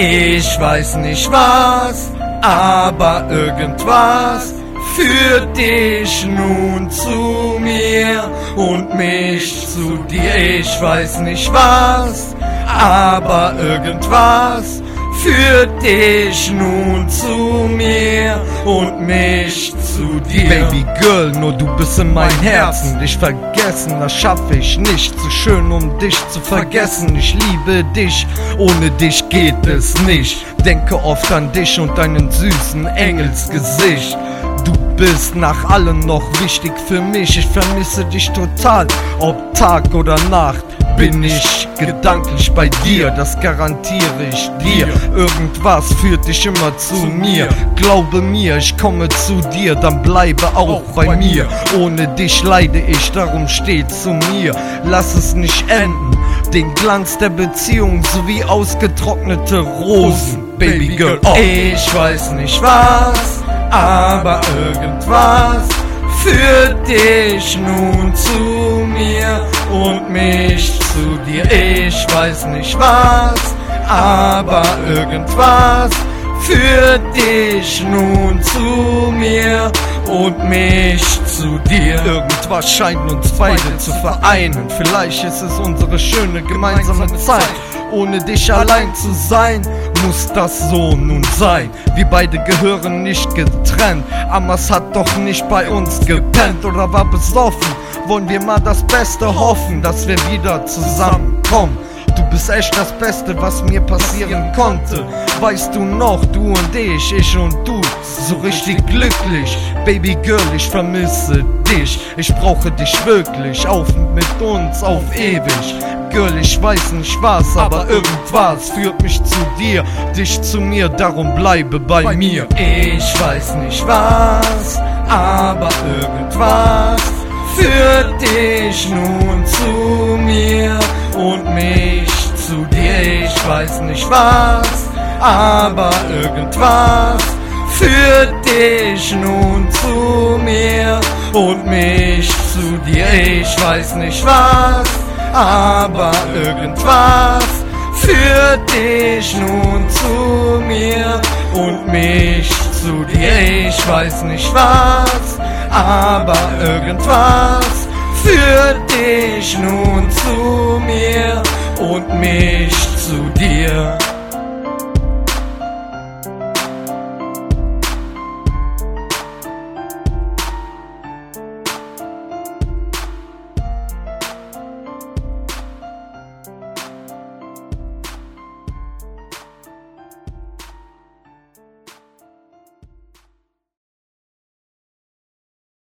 Ich weiß nicht was, aber irgendwas führt dich nun zu mir und mich zu dir. Ich weiß nicht was, aber irgendwas führt dich nun zu mir und mich zu dir. Baby Girl, nur du bist in mein Herzen. Dich vergessen, das schaffe ich nicht. Zu schön, um dich zu vergessen. Ich liebe dich, ohne dich geht es nicht. Denke oft an dich und deinen süßen Engelsgesicht. Du bist nach allem noch wichtig für mich. Ich vermisse dich total, ob Tag oder Nacht bin ich gedanklich bei dir, das garantiere ich dir. Irgendwas führt dich immer zu mir. Glaube mir, ich komme zu dir, dann bleibe auch bei mir. Ohne dich leide ich, darum steht zu mir. Lass es nicht enden. Den Glanz der Beziehung sowie ausgetrocknete Rosen, Baby Girl. Oh. Ich weiß nicht was, aber irgendwas führt dich nun zu mir und mich zu dir. Ich weiß nicht was, aber irgendwas führt dich nun zu mir und mich zu dir. Irgendwas scheint uns beide zu vereinen. Vielleicht ist es unsere schöne gemeinsame Zeit. Ohne dich allein zu sein, muss das so nun sein. Wir beide gehören nicht getrennt. Amas hat doch nicht bei uns gepennt oder war besoffen. Wollen wir mal das Beste hoffen, dass wir wieder zusammenkommen. Du bist echt das Beste, was mir passieren konnte. Weißt du noch, du und ich, ich und du, so richtig glücklich. Baby Girl, ich vermisse dich. Ich brauche dich wirklich, auf mit uns, auf ewig. Girl, ich weiß nicht was, aber irgendwas führt mich zu dir, dich zu mir, darum bleibe bei mir. Ich weiß nicht was, aber irgendwas führt dich nun zu mir und mich zu dir. Ich weiß nicht was, aber irgendwas führt dich nun zu mir und mich zu dir. Ich weiß nicht was, aber irgendwas führt dich nun zu mir und mich zu dir. Ich weiß nicht was, aber irgendwas führt dich nun zu mir und mich zu dir.